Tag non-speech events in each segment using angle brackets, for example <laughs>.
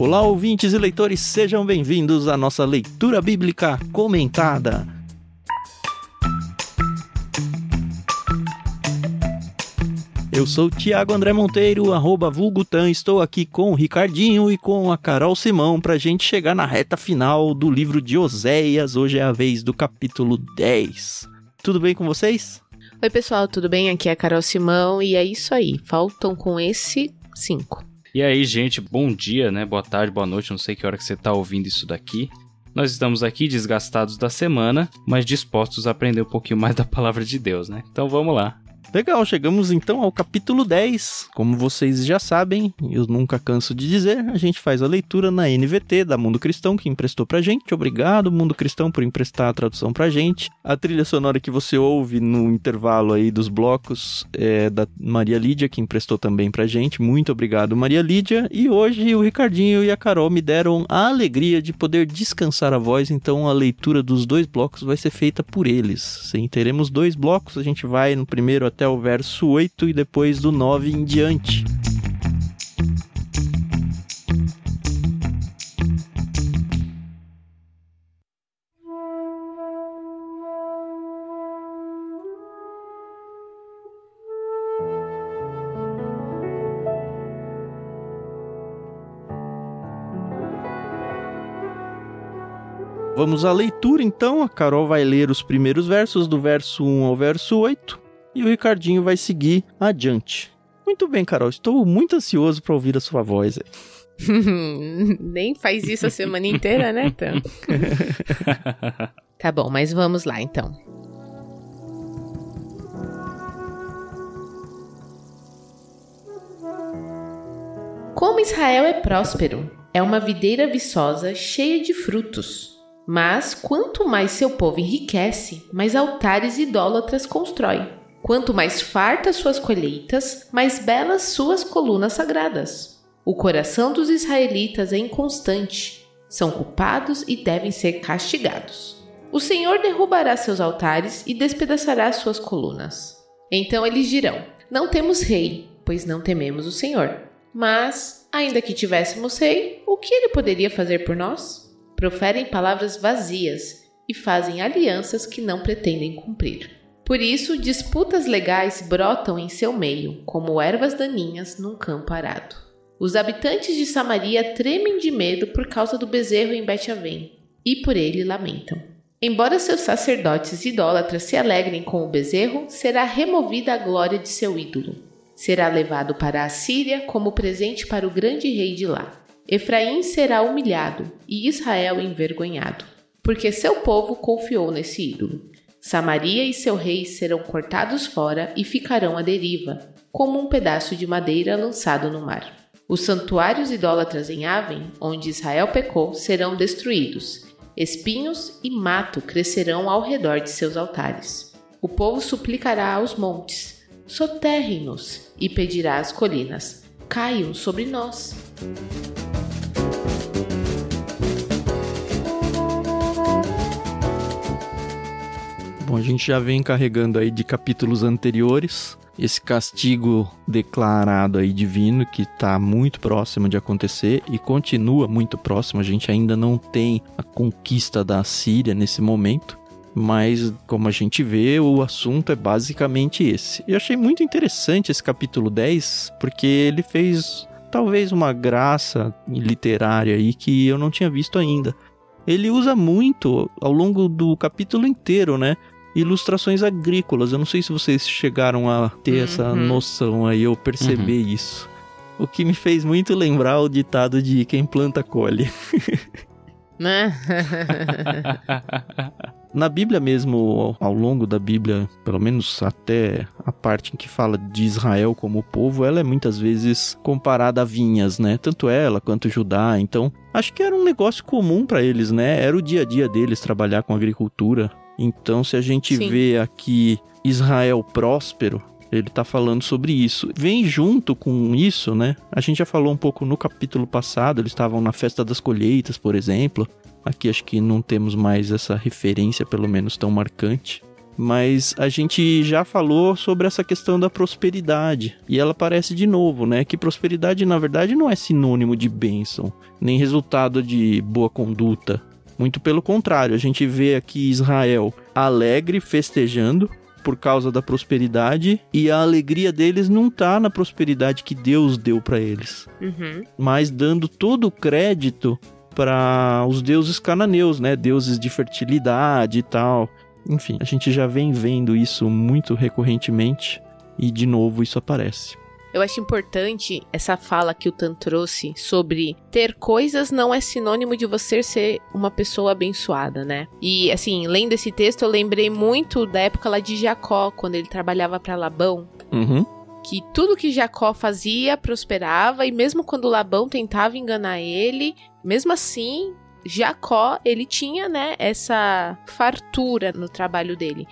Olá, ouvintes e leitores, sejam bem-vindos à nossa leitura bíblica comentada. Eu sou Tiago André Monteiro, arroba Vulgutan, estou aqui com o Ricardinho e com a Carol Simão para a gente chegar na reta final do livro de Oséias. Hoje é a vez do capítulo 10. Tudo bem com vocês? Oi, pessoal, tudo bem? Aqui é a Carol Simão e é isso aí. Faltam com esse cinco. E aí, gente, bom dia, né? Boa tarde, boa noite, não sei que hora que você tá ouvindo isso daqui. Nós estamos aqui desgastados da semana, mas dispostos a aprender um pouquinho mais da palavra de Deus, né? Então vamos lá. Legal, chegamos então ao capítulo 10. Como vocês já sabem, eu nunca canso de dizer, a gente faz a leitura na NVT da Mundo Cristão, que emprestou pra gente. Obrigado, Mundo Cristão, por emprestar a tradução pra gente. A trilha sonora que você ouve no intervalo aí dos blocos é da Maria Lídia, que emprestou também pra gente. Muito obrigado, Maria Lídia. E hoje o Ricardinho e a Carol me deram a alegria de poder descansar a voz, então a leitura dos dois blocos vai ser feita por eles. Sim, teremos dois blocos, a gente vai no primeiro até até o verso 8 e depois do 9 em diante. Vamos à leitura então. A Carol vai ler os primeiros versos, do verso 1 ao verso 8 e o Ricardinho vai seguir adiante. Muito bem, Carol, estou muito ansioso para ouvir a sua voz. <laughs> Nem faz isso a semana inteira, né, Tam? <laughs> tá bom, mas vamos lá então. Como Israel é próspero, é uma videira viçosa cheia de frutos. Mas quanto mais seu povo enriquece, mais altares idólatras constrói. Quanto mais fartas suas colheitas, mais belas suas colunas sagradas. O coração dos israelitas é inconstante, são culpados e devem ser castigados. O Senhor derrubará seus altares e despedaçará suas colunas. Então eles dirão: Não temos rei, pois não tememos o Senhor. Mas, ainda que tivéssemos rei, o que ele poderia fazer por nós? Proferem palavras vazias e fazem alianças que não pretendem cumprir. Por isso, disputas legais brotam em seu meio, como ervas daninhas num campo arado. Os habitantes de Samaria tremem de medo por causa do bezerro em Bet-Aven, e por ele lamentam. Embora seus sacerdotes idólatras se alegrem com o bezerro, será removida a glória de seu ídolo. Será levado para a Síria como presente para o grande rei de lá. Efraim será humilhado e Israel envergonhado, porque seu povo confiou nesse ídolo. Samaria e seu rei serão cortados fora e ficarão à deriva, como um pedaço de madeira lançado no mar. Os santuários idólatras em Aven, onde Israel pecou, serão destruídos. Espinhos e mato crescerão ao redor de seus altares. O povo suplicará aos montes: soterrem-nos, e pedirá às colinas: caiam sobre nós. Bom, a gente já vem carregando aí de capítulos anteriores esse castigo declarado aí divino que está muito próximo de acontecer e continua muito próximo. A gente ainda não tem a conquista da Síria nesse momento, mas como a gente vê, o assunto é basicamente esse. Eu achei muito interessante esse capítulo 10, porque ele fez talvez uma graça literária aí que eu não tinha visto ainda. Ele usa muito ao longo do capítulo inteiro, né? Ilustrações agrícolas. Eu não sei se vocês chegaram a ter uhum. essa noção aí ou perceber uhum. isso. O que me fez muito lembrar o ditado de quem planta colhe. <laughs> Né? <laughs> Na Bíblia mesmo, ao longo da Bíblia, pelo menos até a parte em que fala de Israel como povo, ela é muitas vezes comparada a vinhas, né? Tanto ela quanto Judá. Então, acho que era um negócio comum para eles, né? Era o dia a dia deles trabalhar com agricultura. Então, se a gente Sim. vê aqui Israel próspero, ele está falando sobre isso. Vem junto com isso, né? A gente já falou um pouco no capítulo passado, eles estavam na festa das colheitas, por exemplo. Aqui acho que não temos mais essa referência, pelo menos tão marcante. Mas a gente já falou sobre essa questão da prosperidade. E ela aparece de novo, né? Que prosperidade, na verdade, não é sinônimo de bênção, nem resultado de boa conduta. Muito pelo contrário, a gente vê aqui Israel alegre, festejando, por causa da prosperidade e a alegria deles não tá na prosperidade que Deus deu para eles, Uhum. mas dando todo o crédito para os deuses cananeus, né? Deuses de fertilidade e tal. Enfim, a gente já vem vendo isso muito recorrentemente e de novo isso aparece. Eu acho importante essa fala que o Tan trouxe sobre ter coisas não é sinônimo de você ser uma pessoa abençoada, né? E assim, lendo esse texto, eu lembrei muito da época lá de Jacó, quando ele trabalhava para Labão, Uhum. que tudo que Jacó fazia prosperava e mesmo quando Labão tentava enganar ele, mesmo assim, Jacó, ele tinha, né, essa fartura no trabalho dele.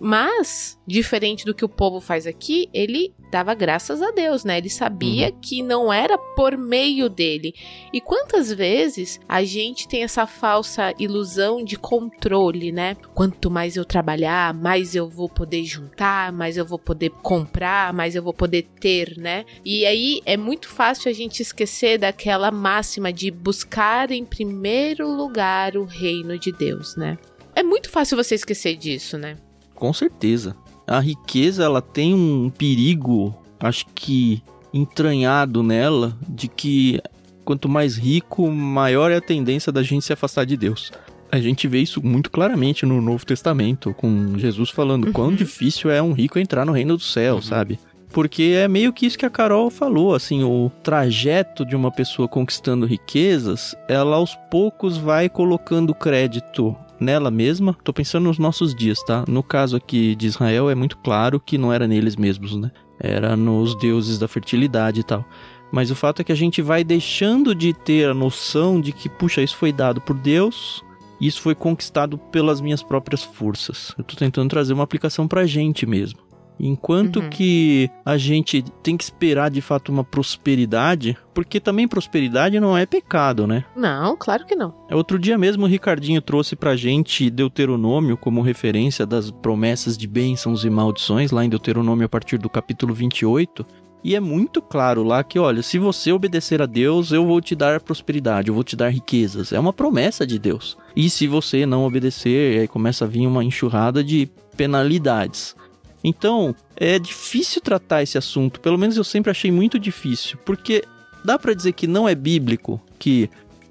Mas, diferente do que o povo faz aqui, ele dava graças a Deus, né? Ele sabia que não era por meio dele. E quantas vezes a gente tem essa falsa ilusão de controle, né? Quanto mais eu trabalhar, mais eu vou poder juntar, mais eu vou poder comprar, mais eu vou poder ter, né? E aí é muito fácil a gente esquecer daquela máxima de buscar em primeiro lugar o reino de Deus, né? É muito fácil você esquecer disso, né? Com certeza. A riqueza ela tem um perigo, acho que entranhado nela, de que quanto mais rico, maior é a tendência da gente se afastar de Deus. A gente vê isso muito claramente no Novo Testamento, com Jesus falando quão Uhum. difícil é um rico entrar no reino do céu, sabe? Porque é meio que isso que a Carol falou, assim, o trajeto de uma pessoa conquistando riquezas, ela aos poucos vai colocando crédito nela mesma. Tô pensando nos nossos dias, tá? No caso aqui de Israel é muito claro que não era neles mesmos, né? Era nos deuses da fertilidade e tal. Mas o fato é que a gente vai deixando de ter a noção de que, puxa, isso foi dado por Deus, isso foi conquistado pelas minhas próprias forças. Eu tô tentando trazer uma aplicação pra gente mesmo. Enquanto Uhum. que a gente tem que esperar de fato uma prosperidade, porque também prosperidade não é pecado, né? Não, claro que não. É, Outro dia mesmo o Ricardinho trouxe pra gente Deuteronômio como referência das promessas de bênçãos e maldições, lá em Deuteronômio a partir do capítulo 28. E é muito claro lá que, olha, se você obedecer a Deus, eu vou te dar prosperidade, eu vou te dar riquezas. É uma promessa de Deus. E se você não obedecer, aí começa a vir uma enxurrada de penalidades. Então, é difícil tratar esse assunto, pelo menos eu sempre achei muito difícil, porque dá pra dizer que não é bíblico que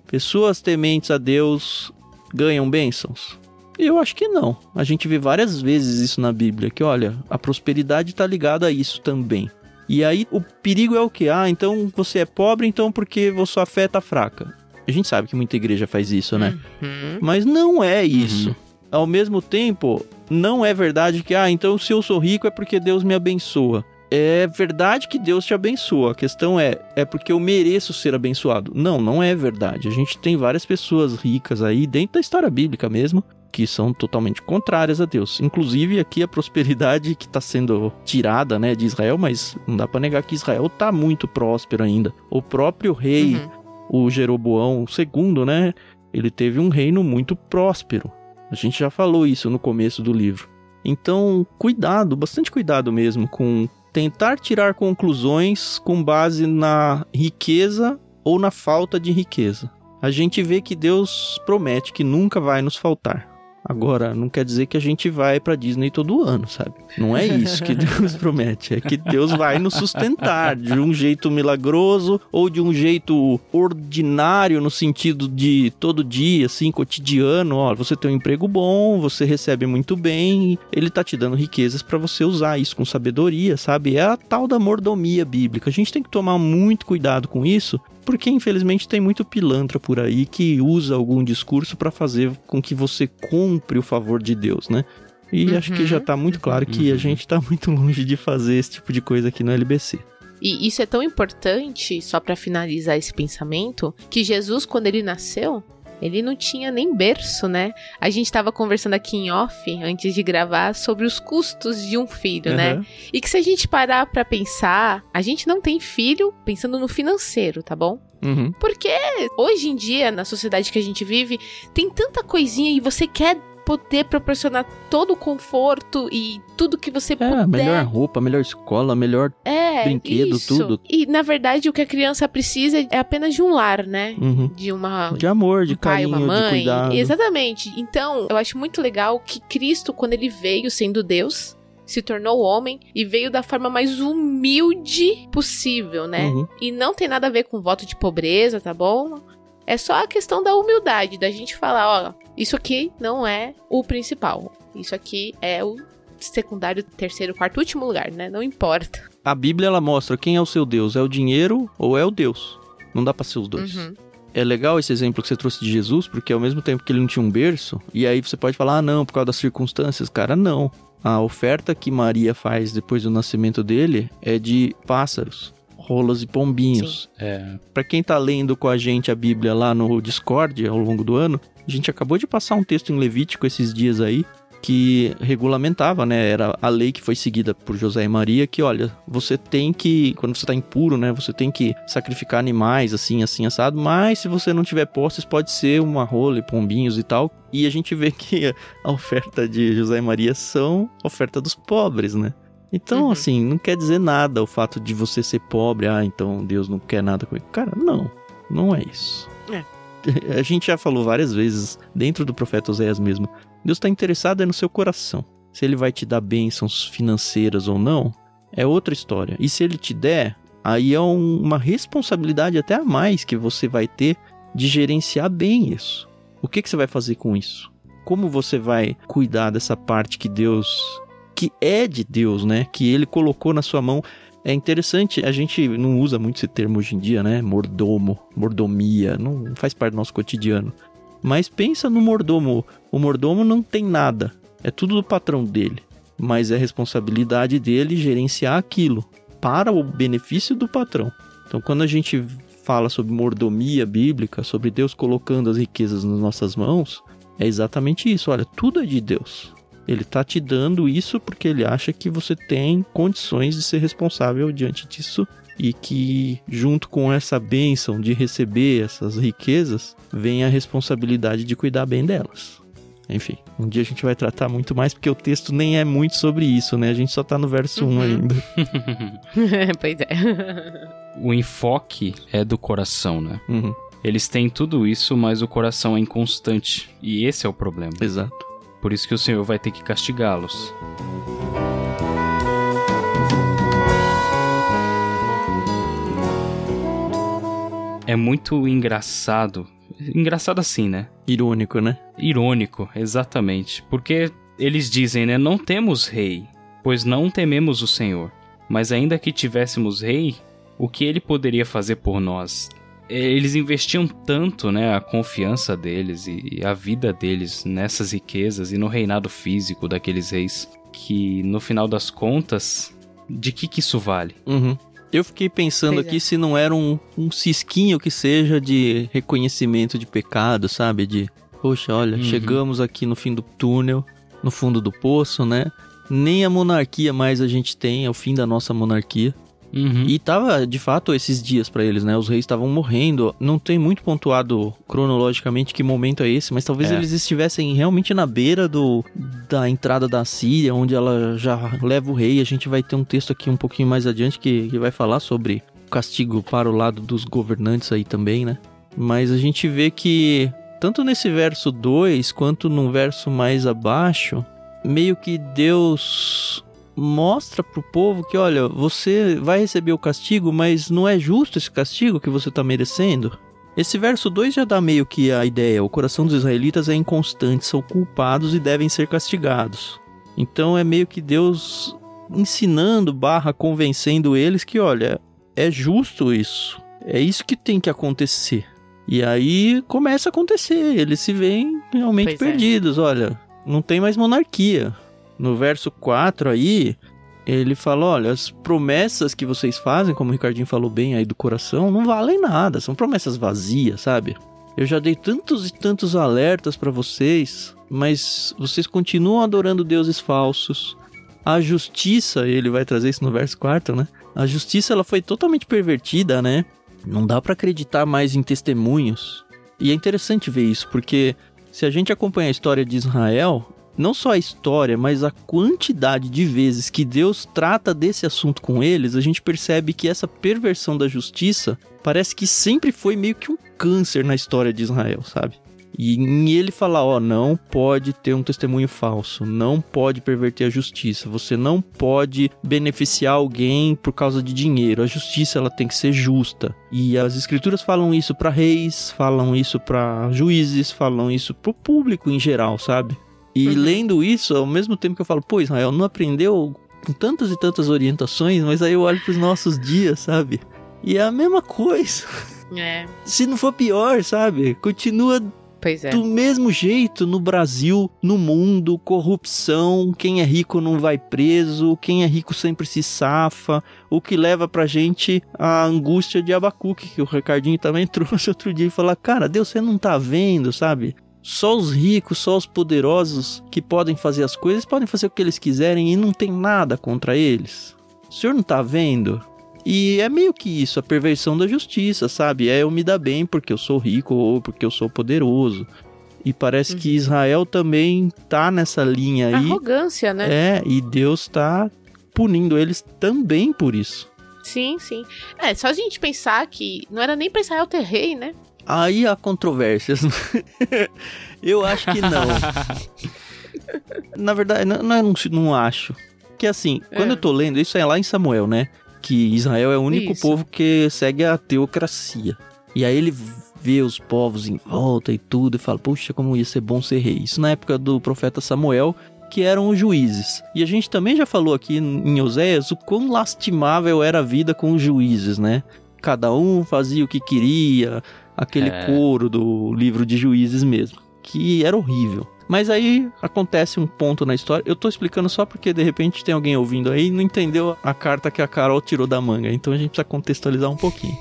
pessoas tementes a Deus ganham bênçãos? Eu acho que não. A gente vê várias vezes isso na Bíblia, que olha, a prosperidade está ligada a isso também. E aí o perigo é o que? Ah, então você é pobre, então porque sua fé tá fraca. A gente sabe que muita igreja faz isso, né? Uhum. Mas não é isso. Ao mesmo tempo, não é verdade que, ah, então se eu sou rico é porque Deus me abençoa. É verdade que Deus te abençoa. A questão é, é porque eu mereço ser abençoado. Não, não é verdade. A gente tem várias pessoas ricas aí, dentro da história bíblica mesmo, que são totalmente contrárias a Deus. Inclusive aqui a prosperidade que está sendo tirada, né, de Israel, mas não dá para negar que Israel tá muito próspero ainda. O próprio rei Uhum. o Jeroboão II, né? Ele teve um reino muito próspero. A gente já falou isso no começo do livro. Então, cuidado, bastante cuidado mesmo com tentar tirar conclusões com base na riqueza ou na falta de riqueza. A gente vê que Deus promete que nunca vai nos faltar. Agora, não quer dizer que a gente vai pra Disney todo ano, sabe? Não é isso que <laughs> Deus promete. É que Deus vai nos sustentar de um jeito milagroso ou de um jeito ordinário, no sentido de todo dia, assim, cotidiano. Ó, você tem um emprego bom, você recebe muito bem, ele tá te dando riquezas pra você usar isso com sabedoria, sabe? É a tal da mordomia bíblica. A gente tem que tomar muito cuidado com isso, porque infelizmente tem muito pilantra por aí que usa algum discurso pra fazer com que você compre o favor de Deus, né? E acho que Uhum. já tá muito claro que a Uhum. gente tá muito longe de fazer esse tipo de coisa aqui no LBC. E isso é tão importante, só pra finalizar esse pensamento, que Jesus, quando ele nasceu, ele não tinha nem berço, né? A gente tava conversando aqui em off, antes de gravar, sobre os custos de um filho, né? Aham. E que se a gente parar pra pensar, a gente não tem filho pensando no financeiro, tá bom? Uhum. Porque hoje em dia, na sociedade que a gente vive, tem tanta coisinha e você quer poder proporcionar todo o conforto e tudo que você É, puder. melhor roupa, melhor escola, melhor. é, brinquedo, isso. tudo. E na verdade o que a criança precisa é apenas de um lar, né? Uhum. De uma De amor, de um pai, carinho, uma de mãe. cuidado. Exatamente. Então, eu acho muito legal que Cristo, quando ele veio sendo Deus, se tornou homem e veio da forma mais humilde possível, né? Uhum. E não tem nada a ver com voto de pobreza, tá bom? É só a questão da humildade, da gente falar, ó, isso aqui não é o principal. Isso aqui é o secundário, terceiro, quarto, último lugar, né? Não importa. A Bíblia ela mostra quem é o seu Deus, é o dinheiro ou é o Deus. Não dá pra ser os dois. Uhum. É legal esse exemplo que você trouxe de Jesus, porque ao mesmo tempo que ele não tinha um berço, e aí você pode falar, ah, não, por causa das circunstâncias, cara, não. A oferta que Maria faz depois do nascimento dele é de pássaros, rolas e pombinhos. É, Pra quem tá lendo com a gente a Bíblia lá no Discord ao longo do ano, a gente acabou de passar um texto em Levítico esses dias aí que regulamentava, né? Era a lei que foi seguida por José e Maria que, olha, você tem que, quando você tá impuro, né, você tem que sacrificar animais assim, assim assado, mas se você não tiver posses, pode ser uma rola e pombinhos e tal. E a gente vê que a oferta de José e Maria são oferta dos pobres, né? Então, Uhum. assim, não quer dizer nada o fato de você ser pobre, ah, então Deus não quer nada comigo. Cara, não, não é isso. É. <laughs> A gente já falou várias vezes, dentro do profeta Oséias mesmo, Deus está interessado é no seu coração. Se ele vai te dar bênçãos financeiras ou não, é outra história. E se ele te der, aí é um- uma responsabilidade até a mais que você vai ter de gerenciar bem isso. O que, que você vai fazer com isso? Como você vai cuidar dessa parte que Deus. Que é de Deus, né? Que ele colocou na sua mão. É interessante, a gente não usa muito esse termo hoje em dia, né? Mordomo, mordomia, não faz parte do nosso cotidiano. Mas pensa no mordomo. O mordomo não tem nada, é tudo do patrão dele. Mas é responsabilidade dele gerenciar aquilo para o benefício do patrão. Então, quando a gente fala sobre mordomia bíblica, sobre Deus colocando as riquezas nas nossas mãos, é exatamente isso. Olha, tudo é de Deus. Ele tá te dando isso porque ele acha que você tem condições de ser responsável diante disso e que junto com essa bênção de receber essas riquezas, vem a responsabilidade de cuidar bem delas. Enfim, um dia a gente vai tratar muito mais porque o texto nem é muito sobre isso, né? A gente só tá no verso 1 Uhum. ainda. <laughs> <laughs> pois é. o enfoque é do coração, né? Uhum, Eles têm tudo isso, mas o coração é inconstante. E esse é o problema. exato. Por isso que o Senhor vai ter que castigá-los. É muito engraçado. Engraçado assim, né? Irônico, né? Irônico, exatamente. Porque eles dizem, né? Não temos rei, pois não tememos o Senhor. Mas ainda que tivéssemos rei, o que ele poderia fazer por nós? Eles investiam tanto, né, a confiança deles e a vida deles nessas riquezas e no reinado físico daqueles reis, que no final das contas, de que que isso vale? Uhum. Eu fiquei pensando Pois aqui é. se não era um, um cisquinho que seja de reconhecimento de pecado, sabe? De, poxa, olha, Uhum. chegamos aqui no fim do túnel, no fundo do poço, né? Nem a monarquia mais a gente tem, é o fim da nossa monarquia. Uhum. E tava, de fato, esses dias pra eles, né? Os reis estavam morrendo. Não tem muito pontuado cronologicamente que momento é esse, mas talvez É. eles estivessem realmente na beira do da entrada da Síria, onde ela já leva o rei. A gente vai ter um texto aqui um pouquinho mais adiante que, que vai falar sobre o castigo para o lado dos governantes aí também, né? Mas a gente vê que tanto nesse verso 2 quanto num verso mais abaixo, meio que Deus mostra pro povo que, olha, você vai receber o castigo, mas não é justo esse castigo que você tá merecendo. Esse verso 2 já dá meio que a ideia, o coração dos israelitas é inconstante, são culpados e devem ser castigados. Então é meio que Deus ensinando, barra convencendo eles que, olha, é justo isso. É isso que tem que acontecer. E aí começa a acontecer, eles se veem realmente Pois é. perdidos, olha, não tem mais monarquia. No verso 4 aí, ele fala: olha, as promessas que vocês fazem, como o Ricardinho falou bem aí do coração, não valem nada, são promessas vazias, sabe? Eu já dei tantos e tantos alertas pra vocês, mas vocês continuam adorando deuses falsos. A justiça, ele vai trazer isso no verso 4, né? A justiça ela foi totalmente pervertida, né? Não dá pra acreditar mais em testemunhos. E é interessante ver isso, porque Se a gente acompanha a história de Israel, não só a história, mas a quantidade de vezes que Deus trata desse assunto com eles, a gente percebe que essa perversão da justiça parece que sempre foi meio que um câncer na história de Israel, sabe? E ele fala, ó, não pode ter um testemunho falso, não pode perverter a justiça, você não pode beneficiar alguém por causa de dinheiro. A justiça ela tem que ser justa. E as escrituras falam isso para reis, falam isso para juízes, falam isso pro público em geral, sabe? E uhum. lendo isso, ao mesmo tempo que eu falo, pô, Israel não aprendeu com tantas e tantas orientações, mas aí eu olho pros nossos dias, sabe? E é a mesma coisa. É. Se não for pior, sabe? Continua é. Do mesmo jeito, no Brasil, no mundo, corrupção, quem é rico não vai preso, quem é rico sempre se safa, o que leva pra gente a angústia de Abacuque, que o Ricardinho também <laughs> trouxe outro dia e falar: Cara, Deus, você não tá vendo, sabe? Só os ricos, só os poderosos que podem fazer as coisas, podem fazer o que eles quiserem e não tem nada contra eles. O senhor não tá vendo? E é meio que isso, a perversão da justiça, sabe? É eu me dar bem porque eu sou rico ou porque eu sou poderoso. E parece uhum. que Israel também tá nessa linha aí. Arrogância, né? É, e Deus tá punindo eles também por isso. Sim, sim. É, só a gente pensar que não era nem pra Israel ter rei, né? Aí há controvérsias. <laughs> eu acho que não. <laughs> Na verdade, não, não, não acho. Que assim, é. quando eu tô lendo, isso é lá em Samuel, né? que Israel é o único Isso. povo que segue a teocracia. E aí ele vê os povos em volta e tudo e fala: Puxa, como ia ser bom ser rei. Isso na época do profeta Samuel, que eram os juízes. E a gente também já falou aqui em Oséias o quão lastimável era a vida com os juízes, né? Cada um fazia o que queria, aquele é. coro do livro de juízes mesmo, que era horrível. Mas aí acontece um ponto na história. Eu tô explicando só porque de repente tem alguém ouvindo aí e não entendeu a carta que a Carol tirou da manga. Então a gente precisa contextualizar um pouquinho.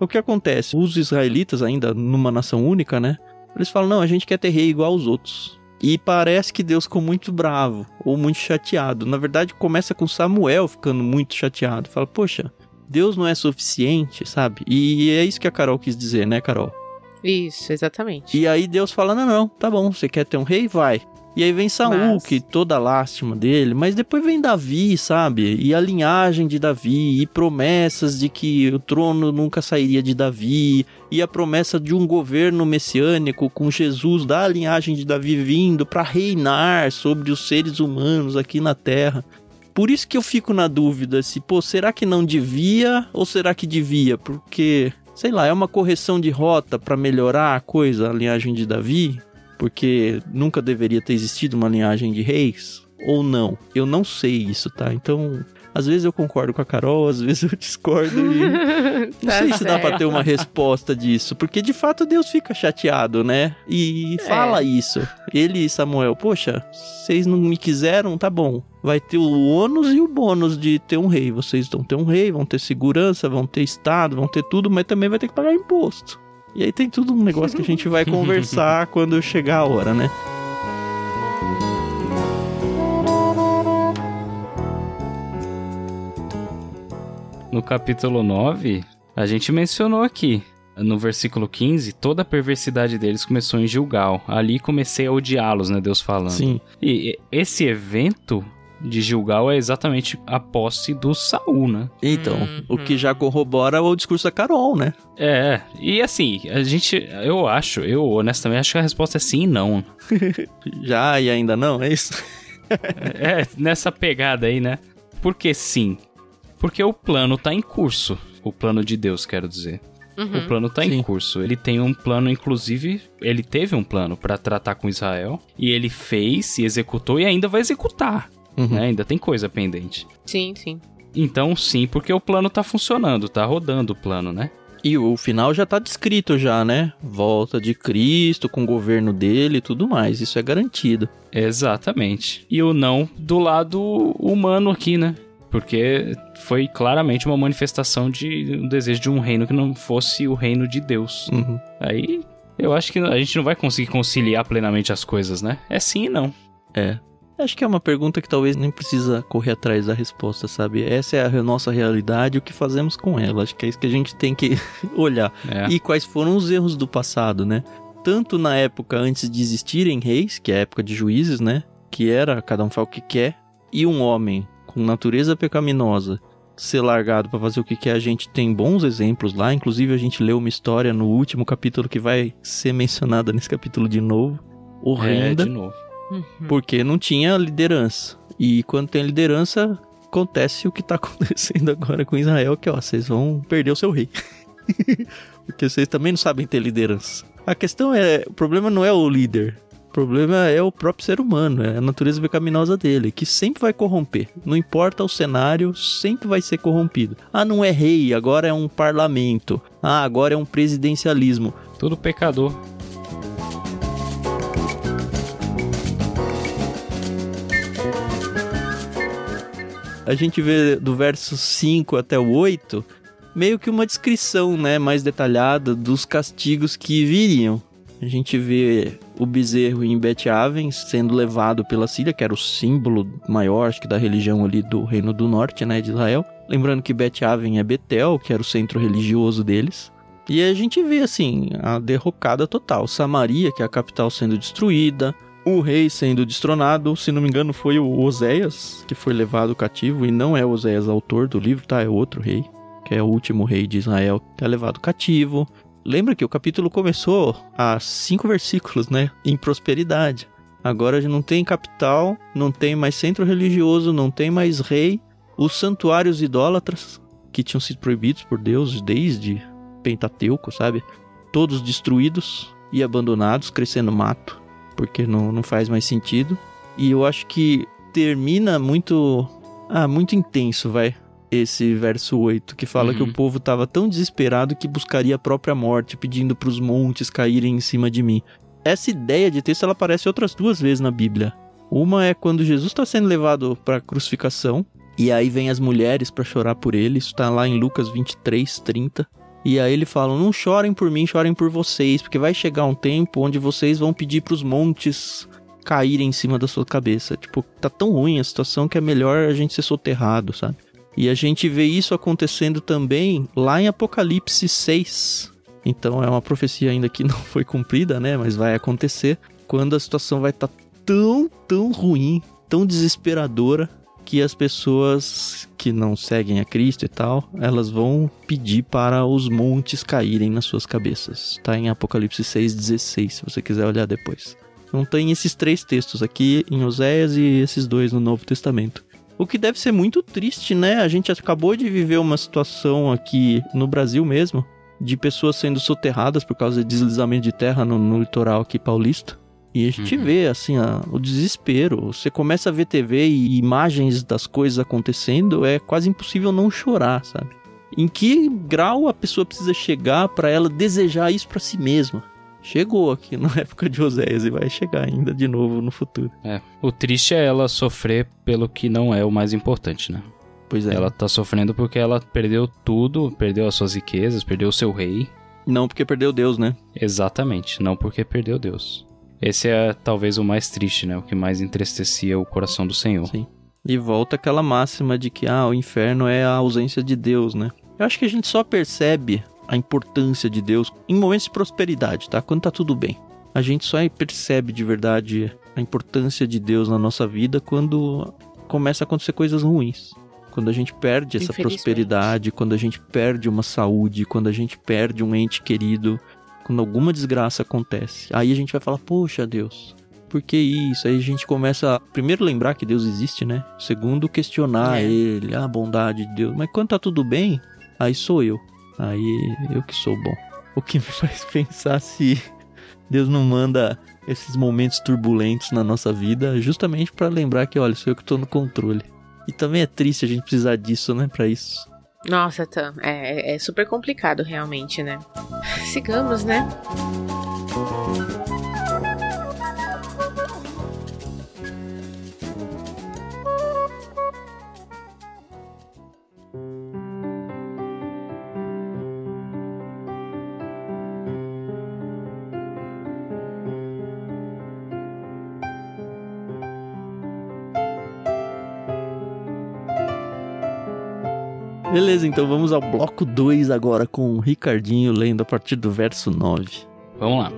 O que acontece? Os israelitas, ainda numa nação única, né? Eles falam: não, a gente quer ter rei igual aos outros. E parece que Deus ficou muito bravo ou muito chateado. Na verdade, começa com Samuel ficando muito chateado. Fala: poxa, Deus não é suficiente, sabe? E é isso que a Carol quis dizer, né, Carol? Isso, exatamente. E aí Deus fala: não, não, tá bom, você quer ter um rei? Vai. E aí vem Saul, mas... que toda a lástima dele, mas depois vem Davi, sabe? E a linhagem de Davi, e promessas de que o trono nunca sairia de Davi, e a promessa de um governo messiânico com Jesus da linhagem de Davi vindo para reinar sobre os seres humanos aqui na terra. Por isso que eu fico na dúvida se, pô, será que não devia ou será que devia? Porque sei lá, é uma correção de rota para melhorar a coisa, a linhagem de Davi, porque nunca deveria ter existido uma linhagem de reis ou não. Eu não sei isso, tá? Então, às vezes eu concordo com a Carol, às vezes eu discordo e <laughs> não tá sei se dá para ter uma resposta disso, porque de fato Deus fica chateado, né? E fala é. isso. Ele e Samuel, poxa, vocês não me quiseram, tá bom vai ter o ônus e o bônus de ter um rei. Vocês vão ter um rei, vão ter segurança, vão ter estado, vão ter tudo, mas também vai ter que pagar imposto. E aí tem tudo um negócio que a gente vai <laughs> conversar quando chegar a hora, né? No capítulo 9, a gente mencionou aqui no versículo 15, toda a perversidade deles começou em Gilgal. Ali comecei a odiá-los, né? Deus falando. Sim. E esse evento de Gilgal é exatamente a posse do Saul, né? Então, uhum. o que já corrobora o discurso da Carol, né? É, e assim, a gente, eu acho, eu honestamente acho que a resposta é sim e não. <laughs> já e ainda não, é isso? é, nessa pegada aí, né? Por que sim? Porque o plano tá em curso. O plano de Deus, quero dizer. Uhum. O plano tá Sim. em curso. Ele tem um plano, inclusive, ele teve um plano para tratar com Israel. E ele fez e executou e ainda vai executar. Uhum. Né? Ainda tem coisa pendente. Sim, sim. Então, sim, porque o plano tá funcionando, tá rodando o plano, né? E o final já tá descrito já, né? Volta de Cristo com o governo dele e tudo mais. Isso é garantido. Exatamente. E o não do lado humano aqui, né? Porque foi claramente uma manifestação de um desejo de um reino que não fosse o reino de Deus. Uhum. Aí eu acho que a gente não vai conseguir conciliar plenamente as coisas, né? É sim e não. É. Acho que é uma pergunta que talvez nem precisa correr atrás da resposta, sabe? Essa é a nossa realidade e o que fazemos com ela. Acho que é isso que a gente tem que <laughs> olhar. É. E quais foram os erros do passado, né? tanto na época antes de existirem reis, que é a época de juízes, né? Que era cada um faz o que quer, e um homem com natureza pecaminosa ser largado para fazer o que quer, a gente tem bons exemplos lá. Inclusive, a gente leu uma história no último capítulo que vai ser mencionada nesse capítulo de novo. Horrenda. É, de novo. Uhum. Porque não tinha liderança. E quando tem liderança, acontece o que tá <laughs> acontecendo agora com Israel, que ó, vocês vão perder o seu rei. <laughs> Porque vocês também não sabem ter liderança. A questão é, o problema não é o líder. O problema é o próprio ser humano, é a natureza pecaminosa dele, que sempre vai corromper. Não importa o cenário, sempre vai ser corrompido. Ah, não é rei, agora é um parlamento. Ah, agora é um presidencialismo. Tudo pecador. a gente vê do verso 5 até o 8 meio que uma descrição, né, mais detalhada dos castigos que viriam. A gente vê o bezerro em Bet-Aven sendo levado pela Síria, que era o símbolo maior, acho que da religião ali do Reino do Norte, né, de Israel. Lembrando que Bet-Aven é Betel, que era o centro religioso deles. E a gente vê, assim, a derrocada total. Samaria, que é a capital, sendo destruída o rei sendo destronado, se não me engano, foi o Oséias que foi levado cativo, e não é o Oséias autor do livro, tá? É outro rei, que é o último rei de Israel que é levado cativo. Lembra que o capítulo começou há cinco versículos, né? Em prosperidade. Agora não tem capital, não tem mais centro religioso, não tem mais rei. Os santuários idólatras, que tinham sido proibidos por Deus desde Pentateuco, sabe? Todos destruídos e abandonados, crescendo mato porque não, não faz mais sentido. E eu acho que termina muito. Ah, muito intenso, vai. Esse verso 8, que fala Uhum. que o povo estava tão desesperado que buscaria a própria morte, pedindo para os montes caírem em cima de mim. Essa ideia de texto ela aparece outras duas vezes na Bíblia. Uma é quando Jesus está sendo levado para a crucificação, e aí vem as mulheres para chorar por ele. Isso está lá em Lucas 23, 30. E aí ele fala: Não chorem por mim, chorem por vocês, porque vai chegar um tempo onde vocês vão pedir para os montes caírem em cima da sua cabeça. Tipo, tá tão ruim a situação que é melhor a gente ser soterrado, sabe? E a gente vê isso acontecendo também lá em Apocalipse 6. Então é uma profecia ainda que <laughs> não foi cumprida, né? Mas vai acontecer quando a situação vai estar tão, tão ruim, tão desesperadora que as pessoas que não seguem a Cristo e tal, elas vão pedir para os montes caírem nas suas cabeças. Tá em Apocalipse 6:16, se você quiser olhar depois. Então tem esses três textos aqui em Oséias e esses dois no Novo Testamento. O que deve ser muito triste, né? A gente acabou de viver uma situação aqui no Brasil mesmo, de pessoas sendo soterradas por causa de deslizamento de terra no, no litoral aqui paulista. E a gente Uhum. vê, assim, a- o desespero. Você começa a ver TV e imagens das coisas acontecendo, é quase impossível não chorar, sabe? Em que grau a pessoa precisa chegar para ela desejar isso para si mesma? Chegou aqui na <laughs> época de Oséias e vai chegar ainda de novo no futuro. É. O triste é ela sofrer pelo que não é o mais importante, né? Pois é. Ela tá sofrendo porque ela perdeu tudo, perdeu as suas riquezas, perdeu o seu rei. Não porque perdeu Deus, né? Exatamente, não porque perdeu Deus. Esse é talvez o mais triste, né? O que mais entristecia o coração do Senhor. Sim. E volta aquela máxima de que ah, o inferno é a ausência de Deus, né? Eu acho que a gente só percebe a importância de Deus em momentos de prosperidade, tá? Quando tá tudo bem. A gente só percebe de verdade a importância de Deus na nossa vida quando começa a acontecer coisas ruins. Quando a gente perde essa prosperidade, quando a gente perde uma saúde, quando a gente perde um ente querido, quando alguma desgraça acontece. Aí a gente vai falar: Poxa, Deus, por que isso? Aí a gente começa a, primeiro, lembrar que Deus existe, né? Segundo, questionar É. ele, a bondade de Deus. Mas quando tá tudo bem, aí sou eu. Aí eu que sou bom. O que me <laughs> faz pensar se Deus não manda esses momentos turbulentos na nossa vida justamente pra lembrar que, olha, sou eu que tô no controle. E também é triste a gente precisar disso, né, Pra isso. Nossa, Tam, é, é super complicado realmente, né? Sigamos, né? Beleza, então vamos ao bloco 2 agora com o Ricardinho lendo a partir do verso 9. Vamos lá.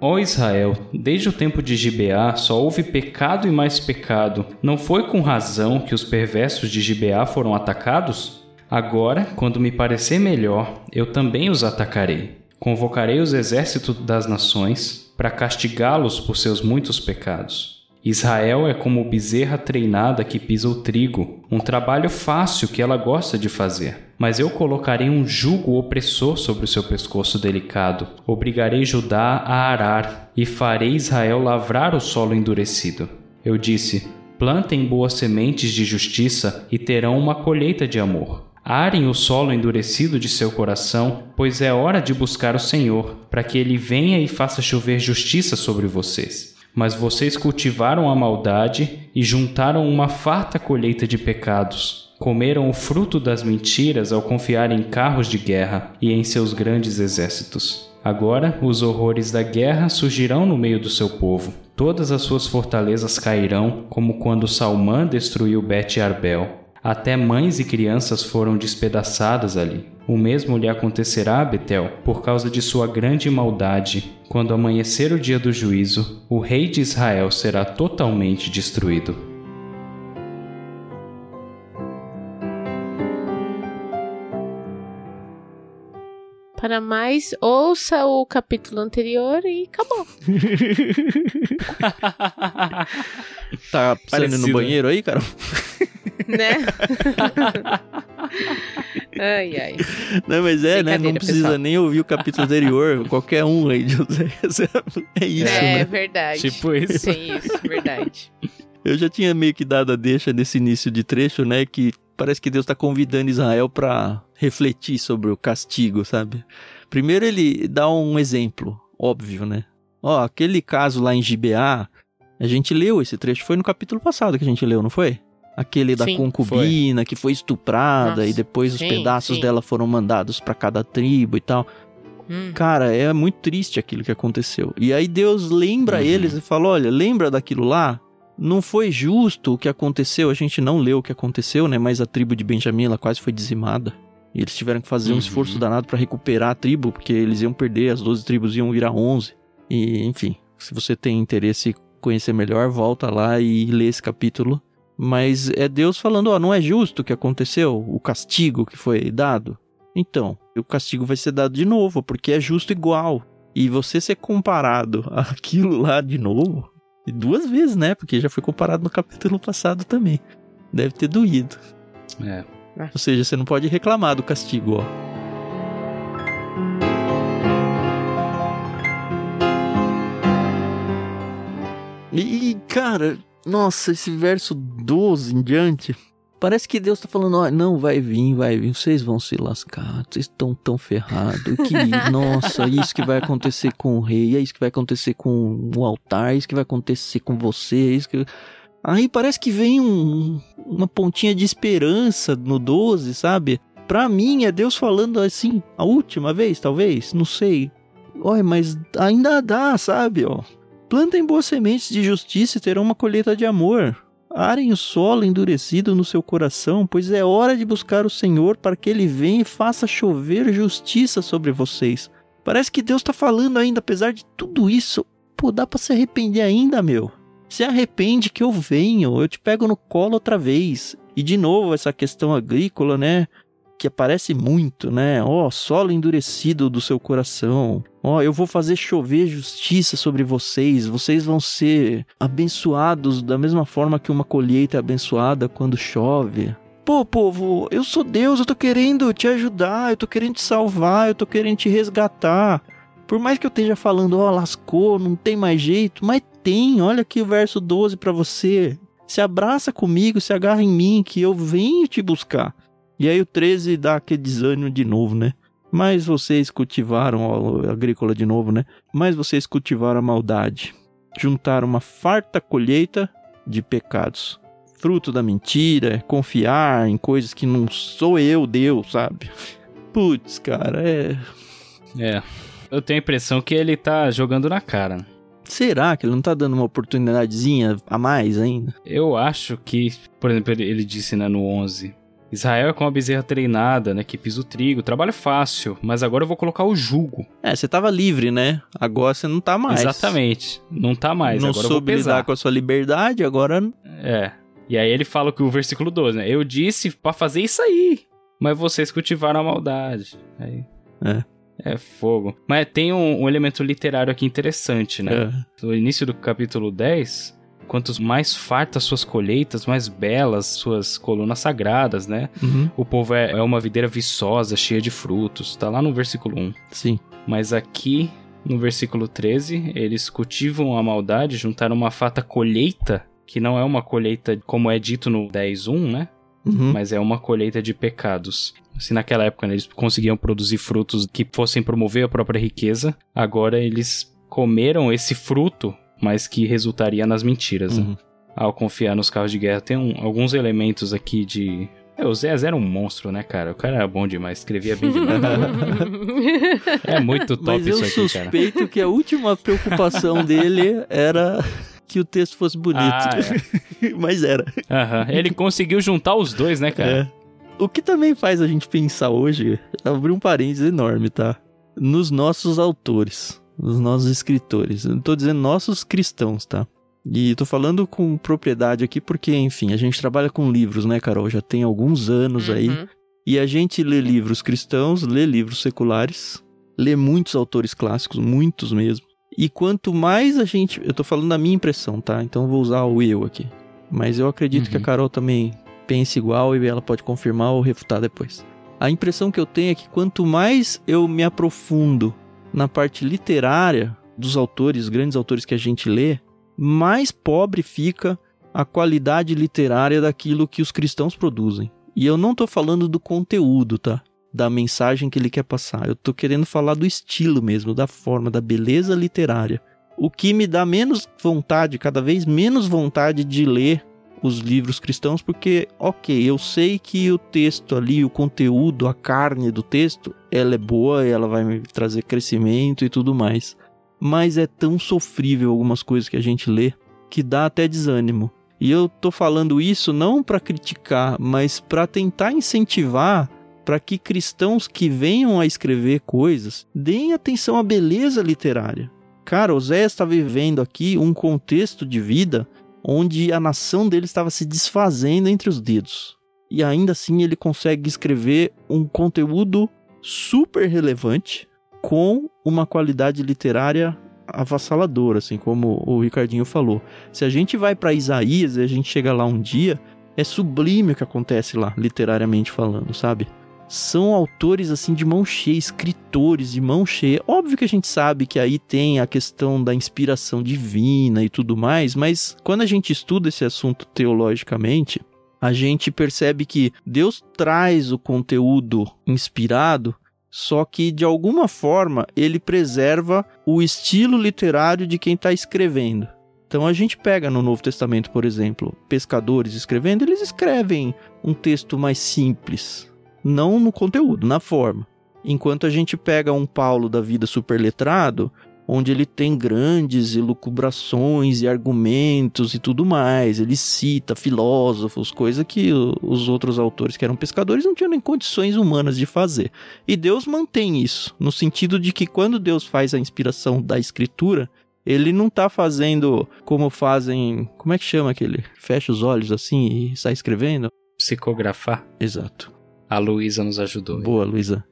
Ó oh Israel, desde o tempo de Gibeá só houve pecado e mais pecado. Não foi com razão que os perversos de Gibeá foram atacados? Agora, quando me parecer melhor, eu também os atacarei. Convocarei os exércitos das nações, para castigá-los por seus muitos pecados. Israel é como bezerra treinada que pisa o trigo, um trabalho fácil que ela gosta de fazer. Mas eu colocarei um jugo opressor sobre o seu pescoço delicado, obrigarei Judá a arar e farei Israel lavrar o solo endurecido. Eu disse: Plantem boas sementes de justiça e terão uma colheita de amor. Arem o solo endurecido de seu coração, pois é hora de buscar o Senhor, para que ele venha e faça chover justiça sobre vocês. Mas vocês cultivaram a maldade e juntaram uma farta colheita de pecados. Comeram o fruto das mentiras ao confiar em carros de guerra e em seus grandes exércitos. Agora os horrores da guerra surgirão no meio do seu povo. Todas as suas fortalezas cairão, como quando Salmã destruiu Bet Arbel. Até mães e crianças foram despedaçadas ali. O mesmo lhe acontecerá a Betel, por causa de sua grande maldade. Quando amanhecer o dia do juízo, o rei de Israel será totalmente destruído. Para mais, ouça o capítulo anterior e acabou. <laughs> tá saindo no banheiro aí, cara? <laughs> né? <laughs> ai, ai. Não, mas é, né? Não precisa pessoal. nem ouvir o capítulo anterior. <laughs> qualquer um aí de Oséias. <laughs> É isso, É, né? verdade. Tipo isso. Tem isso, verdade. Eu já tinha meio que dado a deixa nesse início de trecho, né? Que parece que Deus está convidando Israel para refletir sobre o castigo, sabe? Primeiro ele dá um exemplo, óbvio, né? Ó, aquele caso lá em Gibeá, a gente leu esse trecho, foi no capítulo passado que a gente leu, não foi? Aquele da sim, concubina foi. que foi estuprada Nossa, e depois sim, os pedaços sim. dela foram mandados para cada tribo e tal. Hum. Cara, é muito triste aquilo que aconteceu. E aí Deus lembra uhum. eles e fala: olha, lembra daquilo lá? Não foi justo o que aconteceu. A gente não leu o que aconteceu, né? Mas a tribo de Benjamim ela quase foi dizimada. E eles tiveram que fazer uhum. um esforço danado para recuperar a tribo, porque eles iam perder, as 12 tribos iam virar 11. E, enfim, se você tem interesse em conhecer melhor, volta lá e lê esse capítulo mas é Deus falando, ó, não é justo o que aconteceu, o castigo que foi dado. Então, o castigo vai ser dado de novo, porque é justo igual. E você ser comparado <laughs> àquilo lá de novo, duas vezes, né? Porque já foi comparado no capítulo passado também. Deve ter doído. É. Ou seja, você não pode reclamar do castigo, ó. E, cara, nossa, esse verso 12 em diante. Parece que Deus tá falando, ó, não, vai vir, vai vir, vocês vão se lascar, vocês estão tão ferrados, que, <laughs> nossa, isso que vai acontecer com o rei, é isso que vai acontecer com o altar, é isso que vai acontecer com você, é que... Aí parece que vem um, uma pontinha de esperança no 12, sabe? Pra mim é Deus falando assim, a última vez, talvez, não sei. Olha, mas ainda dá, sabe, ó. Plantem boas sementes de justiça e terão uma colheita de amor. Arem o solo endurecido no seu coração, pois é hora de buscar o Senhor para que ele venha e faça chover justiça sobre vocês. Parece que Deus está falando ainda, apesar de tudo isso. Pô, dá para se arrepender ainda, meu. Se arrepende que eu venho, eu te pego no colo outra vez. E de novo, essa questão agrícola, né? Que aparece muito, né? Ó, oh, solo endurecido do seu coração. Ó, oh, eu vou fazer chover justiça sobre vocês. Vocês vão ser abençoados da mesma forma que uma colheita é abençoada quando chove. Pô, povo, eu sou Deus, eu tô querendo te ajudar, eu tô querendo te salvar, eu tô querendo te resgatar. Por mais que eu esteja falando, ó, oh, lascou, não tem mais jeito, mas tem. Olha aqui o verso 12 para você. Se abraça comigo, se agarra em mim, que eu venho te buscar. E aí o 13 dá aquele desânimo de novo, né? Mas vocês cultivaram, ó, agrícola de novo, né? Mas vocês cultivaram a maldade. Juntaram uma farta colheita de pecados. Fruto da mentira, confiar em coisas que não sou eu, Deus, sabe? Putz, cara, é. É. Eu tenho a impressão que ele tá jogando na cara. Será que ele não tá dando uma oportunidadezinha a mais ainda? Eu acho que, por exemplo, ele, ele disse né, no 11: Israel é como a bezerra treinada, né? Que pisa o trigo, trabalho fácil, mas agora eu vou colocar o jugo. É, você tava livre, né? Agora você não tá mais. Exatamente. Não tá mais. Não agora soube pesar. lidar com a sua liberdade, agora. É. E aí ele fala que o versículo 12, né? Eu disse pra fazer isso aí, mas vocês cultivaram a maldade. Aí. É. É fogo. Mas tem um, um elemento literário aqui interessante, né? É. No início do capítulo 10, quantos mais fartas suas colheitas, mais belas suas colunas sagradas, né? Uhum, O povo é, é uma videira viçosa, cheia de frutos. Tá lá no versículo 1. sim. Mas aqui, no versículo 13, eles cultivam a maldade, juntaram uma fata colheita, que não é uma colheita como é dito no 10.1, né? Uhum. Mas é uma colheita de pecados. Se naquela época né, eles conseguiam produzir frutos que fossem promover a própria riqueza, agora eles comeram esse fruto, mas que resultaria nas mentiras. né? Uhum. Ao confiar nos carros de guerra, tem um- alguns elementos aqui de. É, o Zé era um monstro, né, cara? O cara era bom demais, escrevia bem demais. <laughs> é muito top Mas eu isso aqui, cara. suspeito que a última preocupação <laughs> dele era que o texto fosse bonito. Ah, <laughs> Mas era. Aham. Ele conseguiu juntar os dois, né, cara? É. O que também faz a gente pensar hoje, abrir um parênteses enorme, tá? Nos nossos autores, nos nossos escritores. Eu tô dizendo nossos cristãos, tá? E tô falando com propriedade aqui porque, enfim, a gente trabalha com livros, né, Carol? Já tem alguns anos aí. Uhum. E a gente lê livros cristãos, lê livros seculares, lê muitos autores clássicos, muitos mesmo. E quanto mais a gente. Eu tô falando da minha impressão, tá? Então eu vou usar o eu aqui. Mas eu acredito que a Uhum. Carol também pensa igual e ela pode confirmar ou refutar depois. A impressão que eu tenho é que quanto mais eu me aprofundo na parte literária dos autores, grandes autores que a gente lê, mais pobre fica a qualidade literária daquilo que os cristãos produzem. E eu não tô falando do conteúdo, tá? Da mensagem que ele quer passar. Eu tô querendo falar do estilo mesmo, da forma, da beleza literária. O que me dá menos vontade, cada vez menos vontade de ler os livros cristãos, porque, ok, eu sei que o texto ali, o conteúdo, a carne do texto, ela é boa, ela vai me trazer crescimento e tudo mais. Mas é tão sofrível algumas coisas que a gente lê que dá até desânimo. E eu tô falando isso não para criticar, mas para tentar incentivar para que cristãos que venham a escrever coisas deem atenção à beleza literária. Cara, Oséias está vivendo aqui um contexto de vida onde a nação dele estava se desfazendo entre os dedos. E ainda assim ele consegue escrever um conteúdo super relevante com uma qualidade literária avassaladora, assim como o Ricardinho falou. Se a gente vai para Isaías e a gente chega lá um dia, é sublime o que acontece lá, literariamente falando, sabe? São autores assim de mão cheia, escritores de mão cheia. Óbvio que a gente sabe que aí tem a questão da inspiração divina e tudo mais, mas quando a gente estuda esse assunto teologicamente, a gente percebe que Deus traz o conteúdo inspirado, só que de alguma forma ele preserva o estilo literário de quem está escrevendo. Então a gente pega no Novo Testamento, por exemplo, pescadores escrevendo, eles escrevem um texto mais simples, não no conteúdo, na forma. Enquanto a gente pega um Paulo da vida superletrado, onde ele tem grandes elucubrações e argumentos e tudo mais, ele cita filósofos, coisa que os outros autores que eram pescadores não tinham nem condições humanas de fazer. E Deus mantém isso, no sentido de que quando Deus faz a inspiração da escritura, ele não tá fazendo como fazem. Como é que chama aquele? Fecha os olhos assim e sai escrevendo? Psicografar. Exato. A Luísa nos ajudou. Boa, Luísa.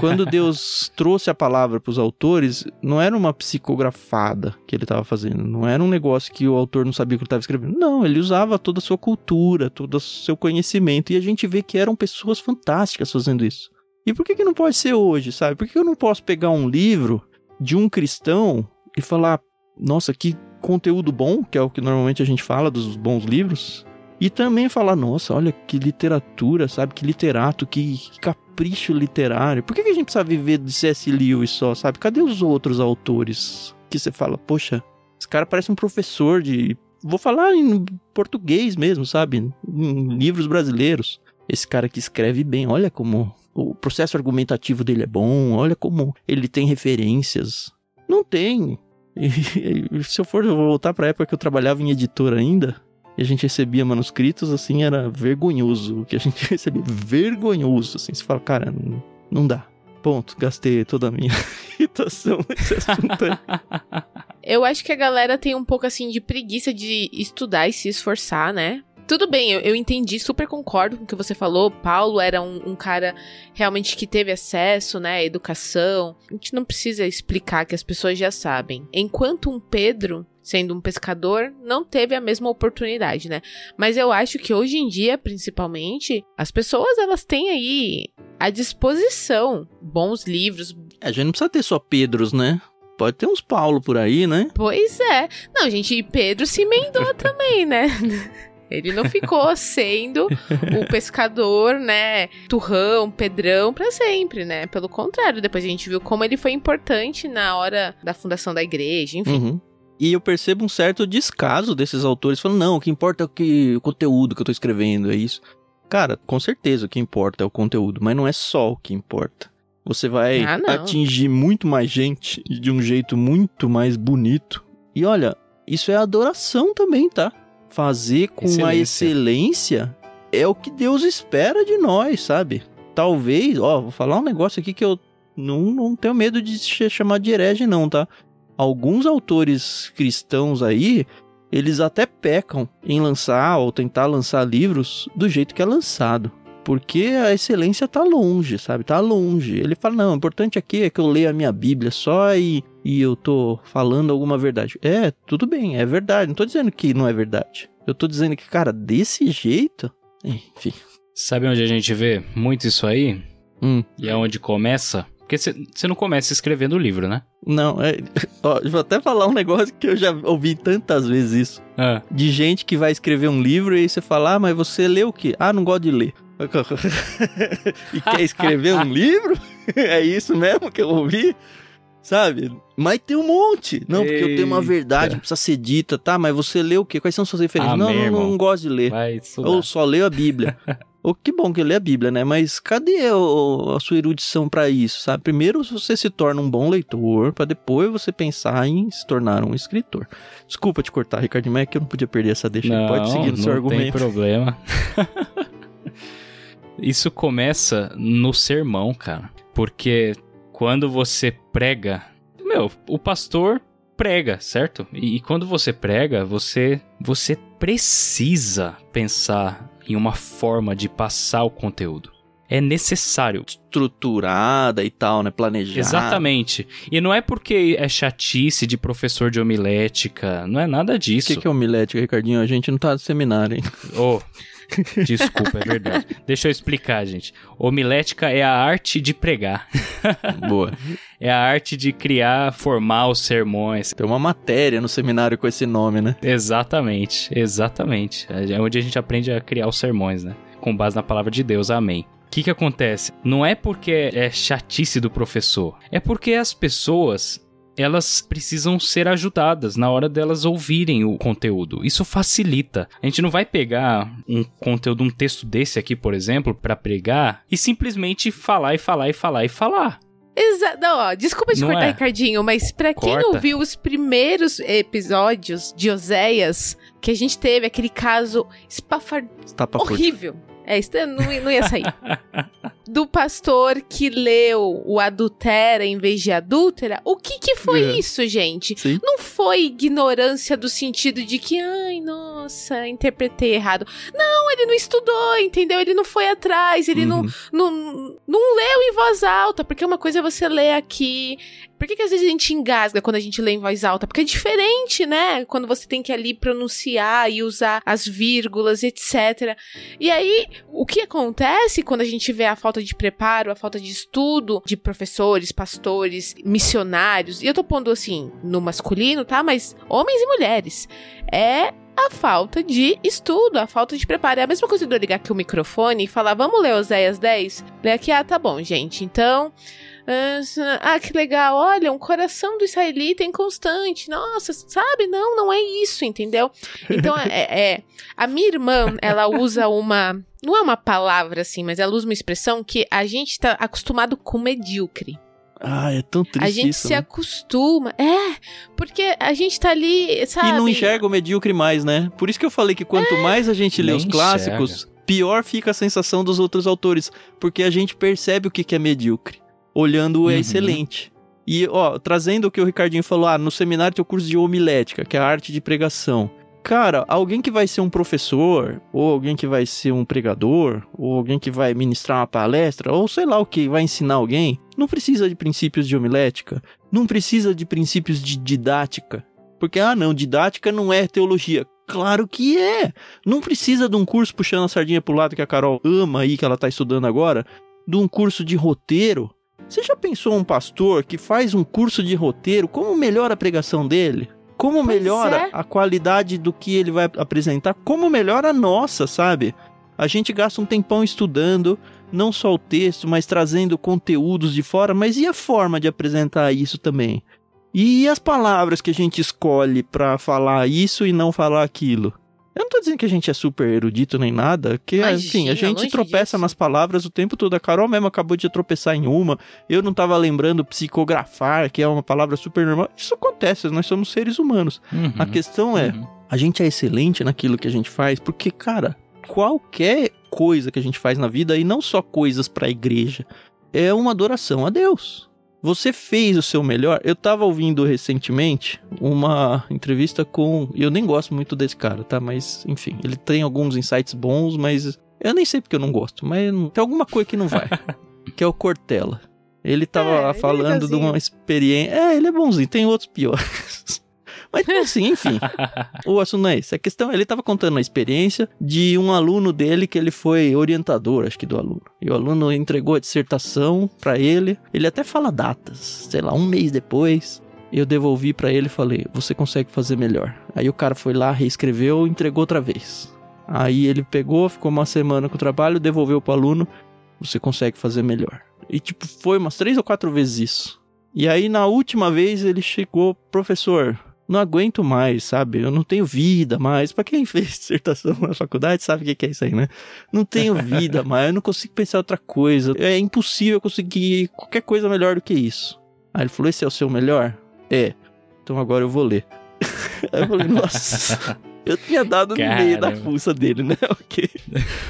Quando Deus <laughs> trouxe a palavra para os autores, não era uma psicografada que ele estava fazendo. Não era um negócio que o autor não sabia o que ele estava escrevendo. Não, ele usava toda a sua cultura, todo o seu conhecimento. E a gente vê que eram pessoas fantásticas fazendo isso. E por que, que não pode ser hoje, sabe? Por que que eu não posso pegar um livro de um cristão e falar, nossa, que conteúdo bom, que é o que normalmente a gente fala dos bons livros, e também falar, nossa, olha que literatura, sabe? Que literato, que capricho literário. Por que, que a gente precisa viver de C.S. Lewis só, sabe? Cadê os outros autores que você fala, poxa, esse cara parece um professor de. Vou falar em português mesmo, sabe? Em livros brasileiros. Esse cara que escreve bem, olha como o processo argumentativo dele é bom, olha como ele tem referências. Não tem. <laughs> E, se eu for voltar para a época que eu trabalhava em editora ainda, e a gente recebia manuscritos, assim, era vergonhoso o que a gente <laughs> recebia. Vergonhoso, assim. Você fala, cara, não, dá. Ponto, gastei toda a minha <laughs> irritação nesse assunto aí. <laughs> Eu acho que a galera tem um pouco assim de preguiça de estudar e se esforçar, né? Tudo bem, eu, eu entendi, super concordo com o que você falou. Paulo era um, um, cara realmente que teve acesso, né, à educação. A gente não precisa explicar que as pessoas já sabem. Enquanto um Pedro, sendo um pescador, não teve a mesma oportunidade, né? Mas eu acho que hoje em dia, principalmente, as pessoas elas têm aí à disposição bons livros. A gente não precisa ter só Pedros, né? Pode ter uns Paulo por aí, né? Pois é. Não, gente, e Pedro se emendou <laughs> também, né? Ele não ficou sendo o pescador, né? Turrão, Pedrão para sempre, né? Pelo contrário, depois a gente viu como ele foi importante na hora da fundação da igreja, enfim. Uhum. E eu percebo um certo descaso desses autores falando, não, o que importa é o, que, o conteúdo que eu tô escrevendo, é isso. Cara, com certeza o que importa é o conteúdo, mas não é só o que importa. Você vai ah, atingir muito mais gente de um jeito muito mais bonito. E olha, isso é adoração também, tá? fazer com excelência. a excelência é o que Deus espera de nós, sabe? Talvez, ó, vou falar um negócio aqui que eu não, não tenho medo de se chamar de herege, não, tá? Alguns autores cristãos aí, eles até pecam em lançar ou tentar lançar livros do jeito que é lançado. Porque a excelência tá longe, sabe? Tá longe. Ele fala: não, o importante aqui é que eu leia a minha Bíblia só e e eu tô falando alguma verdade. É, tudo bem, é verdade. Não tô dizendo que não é verdade. Eu tô dizendo que, cara, desse jeito. Enfim. Sabe onde a gente vê muito isso aí? Hum. E é onde começa? Porque você não começa escrevendo o livro, né? Não, é. <laughs> Ó, vou até falar um negócio que eu já ouvi tantas vezes isso. Ah. De gente que vai escrever um livro e aí você fala, ah, mas você lê o quê? Ah, não gosto de ler. <laughs> e quer escrever um livro? <laughs> é isso mesmo que eu ouvi? Sabe? Mas tem um monte. Não, porque eu tenho uma verdade que precisa ser dita, tá? Mas você lê o quê? Quais são suas referências? Ah, não, não, não, não, gosto de ler. Ou só leio a Bíblia. Ou que bom que leio a Bíblia, né? Mas cadê o, a sua erudição para isso, sabe? Primeiro você se torna um bom leitor, para depois você pensar em se tornar um escritor. Desculpa te cortar, Ricardo, mas é que eu não podia perder essa deixa. Não, Pode seguir no seu argumento. Não tem problema. <laughs> isso começa no sermão, cara. Porque quando você prega, meu, o pastor prega, certo? E, e, quando você prega, você você precisa pensar em uma forma de passar o conteúdo. É necessário. Estruturada e tal, né? Planejada. Exatamente. E não é porque é chatice de professor de homilética, não é nada disso. O que, que é homilética, Ricardinho? A gente não tá no seminário, hein? Oh, <laughs> Desculpa, é verdade. Deixa eu explicar, gente. Homilética é a arte de pregar. <laughs> Boa. É a arte de criar, formar os sermões. Tem uma matéria no seminário com esse nome, né? Exatamente, exatamente. É onde a gente aprende a criar os sermões, né? Com base na palavra de Deus. Amém. O que, que acontece? Não é porque é chatice do professor, é porque as pessoas elas precisam ser ajudadas na hora delas ouvirem o conteúdo. Isso facilita. A gente não vai pegar um conteúdo, um texto desse aqui, por exemplo, para pregar e simplesmente falar e falar e falar e falar. Exato. Ó, desculpa te não cortar, é. Ricardinho, mas pra quem Corta. não viu os primeiros episódios de Oséias, que a gente teve aquele caso espafar... horrível. É, isso não, não ia sair. <laughs> Do pastor que leu o adultera em vez de adúltera. O que que foi é. isso, gente? Sim. Não foi ignorância do sentido de que, ai, nossa, interpretei errado. Não, ele não estudou, entendeu? Ele não foi atrás, ele uhum. não, não, não leu em voz alta, porque uma coisa é você ler aqui, por que, que às vezes a gente engasga quando a gente lê em voz alta? Porque é diferente, né? Quando você tem que ali pronunciar e usar as vírgulas, etc. E aí, o que acontece quando a gente vê a falta de preparo, a falta de estudo de professores, pastores, missionários, e eu tô pondo assim no masculino, tá? Mas homens e mulheres. É a falta de estudo, a falta de preparo. É a mesma coisa de eu ligar aqui o microfone e falar, vamos ler Oséias 10? Ler aqui, ah, tá bom, gente. Então, ah, que legal, olha, um coração do israelita inconstante. Nossa, sabe? Não, não é isso, entendeu? Então, é, é, a minha irmã, ela usa uma. Não é uma palavra assim, mas ela usa uma expressão que a gente tá acostumado com medíocre. Ah, é tão triste A gente isso, se né? acostuma. É, porque a gente tá ali, sabe? E não enxerga o medíocre mais, né? Por isso que eu falei que quanto É. mais a gente lê Nem os clássicos, pior fica a sensação dos outros autores. Porque a gente percebe o que que é medíocre. Olhando o é Uhum. excelente. E, ó, trazendo o que o Ricardinho falou, ah, no seminário tem o curso de homilética, que é a arte de pregação. Cara, alguém que vai ser um professor, ou alguém que vai ser um pregador, ou alguém que vai ministrar uma palestra, ou sei lá o que, vai ensinar alguém, não precisa de princípios de homilética, não precisa de princípios de didática. Porque, ah, não, didática não é teologia. Claro que é! Não precisa de um curso puxando a sardinha pro lado que a Carol ama aí, que ela tá estudando agora, de um curso de roteiro. Você já pensou um pastor que faz um curso de roteiro, como melhora a pregação dele? Como Pois melhora é. a qualidade do que ele vai apresentar? Como melhora a nossa, sabe? A gente gasta um tempão estudando, não só o texto, mas trazendo conteúdos de fora, mas e a forma de apresentar isso também? E as palavras que a gente escolhe pra falar isso e não falar aquilo? Eu não tô dizendo que a gente é super erudito nem nada, que, Imagina, enfim, a gente tropeça disso. nas palavras o tempo todo. A Carol mesmo acabou de tropeçar em uma. Eu não tava lembrando psicografar, que é uma palavra super normal. Isso acontece, nós somos seres humanos. Uhum. A questão é, Uhum. a gente é excelente naquilo que a gente faz, porque, cara, qualquer coisa que a gente faz na vida, e não só coisas pra igreja, é uma adoração a Deus. Você fez o seu melhor. Eu tava ouvindo recentemente uma entrevista com. Eu nem gosto muito desse cara, tá? Mas, enfim, ele tem alguns insights bons, mas. Eu nem sei porque eu não gosto, mas tem alguma coisa que não vai. <laughs> que é o Cortella. Ele tava É, ele é falando de uma legalzinho. experiência. É, ele é bonzinho, tem outros piores. Mas <laughs> assim, enfim. o assunto não é esse. A questão, ele tava contando a experiência de um aluno dele que ele foi orientador, acho que do aluno. E o aluno entregou a dissertação pra ele. Ele até fala datas, sei lá, um mês depois. Eu devolvi pra ele e falei: "Você consegue fazer melhor". Aí o cara foi lá, reescreveu, entregou outra vez. Aí ele pegou, ficou uma semana com o trabalho, devolveu pro aluno: "Você consegue fazer melhor". E tipo, foi umas três ou quatro vezes isso. E aí na última vez ele chegou, professor, não aguento mais, sabe? Eu não tenho vida mais. Pra quem <laughs> fez dissertação na faculdade sabe o que é isso aí, né? Não tenho vida mais, eu não consigo pensar outra coisa. É impossível eu conseguir qualquer coisa melhor do que isso. Aí ele falou: Esse é o seu melhor? É. Então agora eu vou ler. <laughs> Aí eu falei: Nossa. Eu tinha dado no meio da fuça dele, né? <laughs> Ok.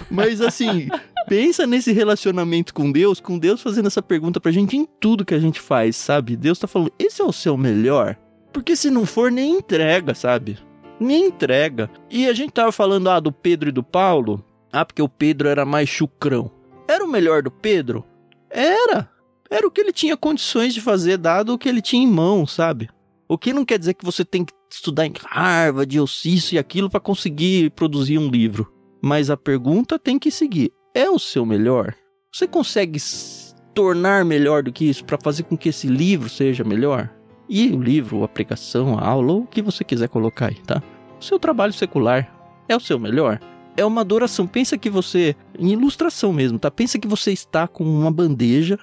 Mas assim, pensa nesse relacionamento com Deus, com Deus fazendo essa pergunta pra gente em tudo que a gente faz, sabe? Deus tá falando: Esse é o seu melhor? Porque se não for, nem entrega, sabe? Nem entrega. E a gente tava falando, ah, do Pedro e do Paulo. Ah, porque o Pedro era mais chucrão. Era o melhor do Pedro? Era. Era o que ele tinha condições de fazer, dado o que ele tinha em mão, sabe? O que não quer dizer que você tem que estudar em Harvard, ou isso e aquilo para conseguir produzir um livro. Mas a pergunta tem que seguir: é o seu melhor? Você consegue se tornar melhor do que isso para fazer com que esse livro seja melhor? E o livro, a pregação, a aula, ou o que você quiser colocar aí, tá? O seu trabalho secular é o seu melhor? É uma adoração. Pensa que você, em ilustração mesmo, tá? Pensa que você está com uma bandeja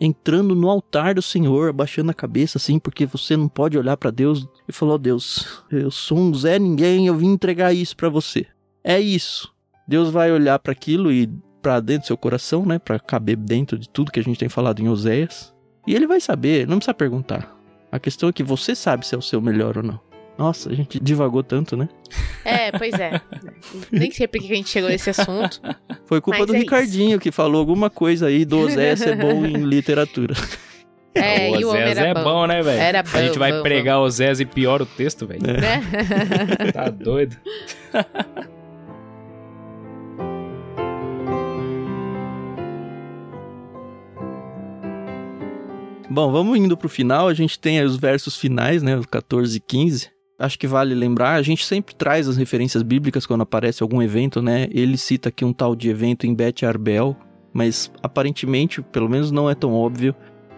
entrando no altar do Senhor, abaixando a cabeça assim, porque você não pode olhar para Deus e falar: "Ó Deus, eu sou um Zé ninguém, eu vim entregar isso para você". É isso. Deus vai olhar para aquilo e para dentro do seu coração, né, para caber dentro de tudo que a gente tem falado em Oséias, e ele vai saber, não precisa perguntar. A questão é que você sabe se é o seu melhor ou não. Nossa, a gente divagou tanto, né? É, pois é. Nem sei por que a gente chegou nesse assunto. Foi culpa do é Ricardinho que falou alguma coisa aí do Oséias <laughs> ser bom em literatura. É, o era é bom. bom, né, velho? Era A gente bom, vai bom, pregar o Zés e piora o texto, velho. É. Né? <laughs> Tá doido. <laughs> Bom, vamos indo pro final. A gente tem aí os versos finais, né? Os 14 e 15. Acho que vale lembrar, a gente sempre traz as referências bíblicas quando aparece algum evento, né? Ele cita aqui um tal de evento em Bet Arbel, mas aparentemente, pelo menos não é tão óbvio,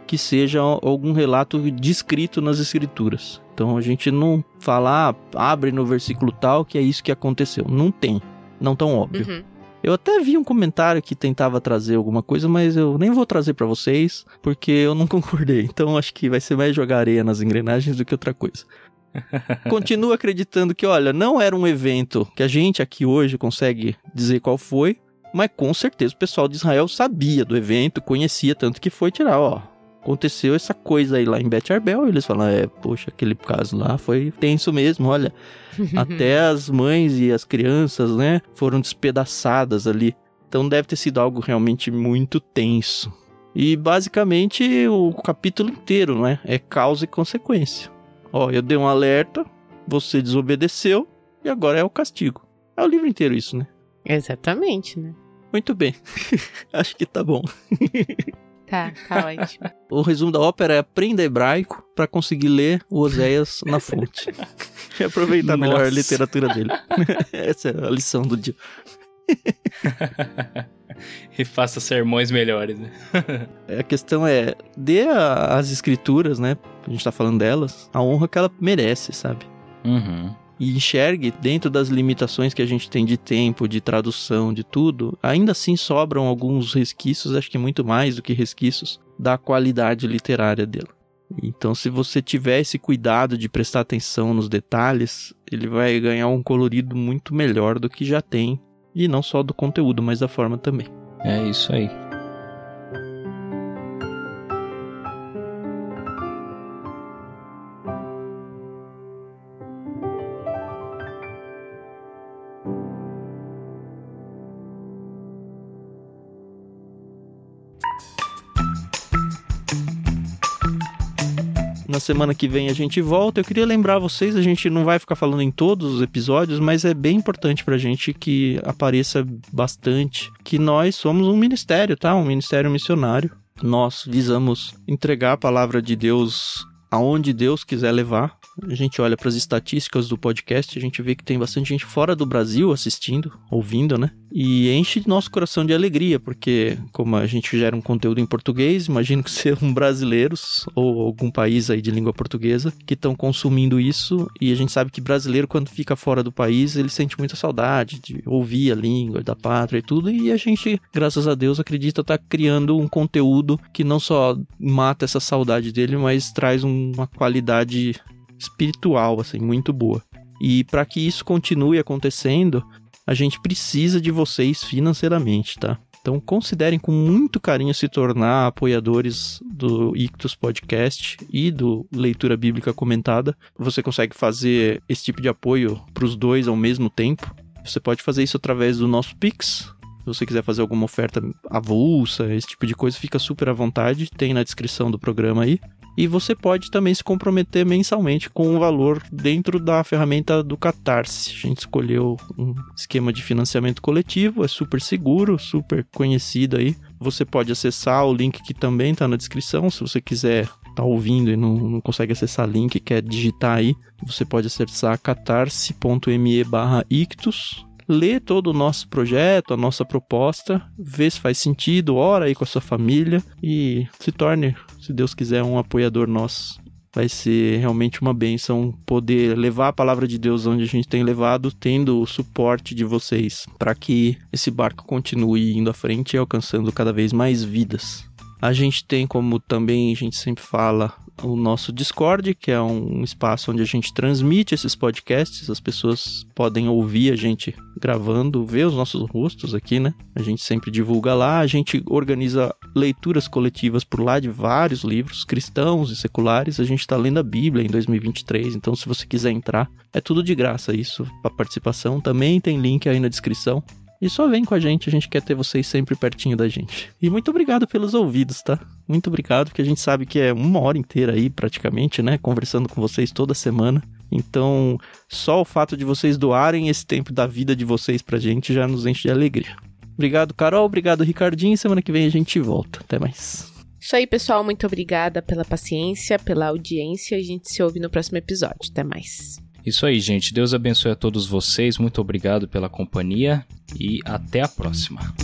que seja algum relato descrito nas escrituras. Então a gente não fala, ah, abre no versículo tal que é isso que aconteceu. Não tem, não tão óbvio. Uhum. Eu até vi um comentário que tentava trazer alguma coisa, mas eu nem vou trazer pra vocês, porque eu não <laughs> concordei. Então acho que vai ser mais jogar areia nas engrenagens do que outra coisa. <laughs> Continuo acreditando que, olha, não era um evento que a gente aqui hoje consegue dizer qual foi, mas com certeza o pessoal de Israel sabia do evento, conhecia tanto que foi tirar, ó. Aconteceu essa coisa aí lá em Beth Arbel. Eles falam, é, poxa, aquele caso lá foi tenso mesmo, olha. <laughs> até as mães e as crianças, né, foram despedaçadas ali. Então deve ter sido algo realmente muito tenso. E basicamente o capítulo inteiro, né, é causa e consequência. Ó, eu dei um alerta, você desobedeceu e agora é o castigo. É o livro inteiro isso, né? Exatamente, né? Muito bem. <laughs> Acho que tá bom. <laughs> Tá, tá ótimo. O resumo da ópera é aprenda hebraico para conseguir ler o Oséias na <laughs> fonte. e aproveitar Nossa. melhor a literatura dele. <laughs> Essa é a lição do dia. <laughs> e faça sermões melhores, né? a questão é, dê às escrituras, né? A gente tá falando delas, a honra que ela merece, sabe? Uhum e enxergue dentro das limitações que a gente tem de tempo, de tradução, de tudo, ainda assim sobram alguns resquícios, acho que muito mais do que resquícios, da qualidade literária dela. Então, se você tiver esse cuidado de prestar atenção nos detalhes, ele vai ganhar um colorido muito melhor do que já tem, e não só do conteúdo, mas da forma também. É isso aí. Na semana que vem a gente volta. Eu queria lembrar vocês, a gente não vai ficar falando em todos os episódios, mas é bem importante pra gente que apareça bastante que nós somos um ministério, tá? Um ministério missionário. Nós visamos entregar a palavra de Deus aonde Deus quiser levar. A gente olha para as estatísticas do podcast, a gente vê que tem bastante gente fora do Brasil assistindo, ouvindo, né? E enche nosso coração de alegria, porque como a gente gera um conteúdo em português, imagino que <laughs> sejam brasileiros ou algum país aí de língua portuguesa que estão consumindo isso, e a gente sabe que brasileiro quando fica fora do país, ele sente muita saudade de ouvir a língua da pátria e tudo, e a gente, graças a Deus, acredita estar tá criando um conteúdo que não só mata essa saudade dele, mas traz uma qualidade espiritual assim muito boa. E para que isso continue acontecendo, a gente precisa de vocês financeiramente, tá? Então considerem com muito carinho se tornar apoiadores do Ictus Podcast e do Leitura Bíblica Comentada. Você consegue fazer esse tipo de apoio para os dois ao mesmo tempo. Você pode fazer isso através do nosso Pix. Se você quiser fazer alguma oferta avulsa, esse tipo de coisa, fica super à vontade. Tem na descrição do programa aí. E você pode também se comprometer mensalmente com um valor dentro da ferramenta do Catarse. A gente escolheu um esquema de financiamento coletivo, é super seguro, super conhecido aí. Você pode acessar o link que também está na descrição, se você quiser tá ouvindo e não, não consegue acessar link, quer digitar aí, você pode acessar catarse.me ictus lê todo o nosso projeto, a nossa proposta, vê se faz sentido, ora aí com a sua família e se torne, se Deus quiser, um apoiador nosso. Vai ser realmente uma benção poder levar a palavra de Deus onde a gente tem levado, tendo o suporte de vocês para que esse barco continue indo à frente e alcançando cada vez mais vidas. A gente tem, como também a gente sempre fala, o nosso Discord, que é um espaço onde a gente transmite esses podcasts. As pessoas podem ouvir a gente gravando, ver os nossos rostos aqui, né? A gente sempre divulga lá. A gente organiza leituras coletivas por lá de vários livros, cristãos e seculares. A gente está lendo a Bíblia em 2023, então se você quiser entrar, é tudo de graça isso. A participação também tem link aí na descrição. E só vem com a gente, a gente quer ter vocês sempre pertinho da gente. E muito obrigado pelos ouvidos, tá? Muito obrigado, porque a gente sabe que é uma hora inteira aí, praticamente, né? Conversando com vocês toda semana. Então, só o fato de vocês doarem esse tempo da vida de vocês pra gente já nos enche de alegria. Obrigado, Carol. Obrigado, Ricardinho. Semana que vem a gente volta. Até mais. Isso aí, pessoal. Muito obrigada pela paciência, pela audiência. A gente se ouve no próximo episódio. Até mais. Isso aí, gente. Deus abençoe a todos vocês. Muito obrigado pela companhia e até a próxima.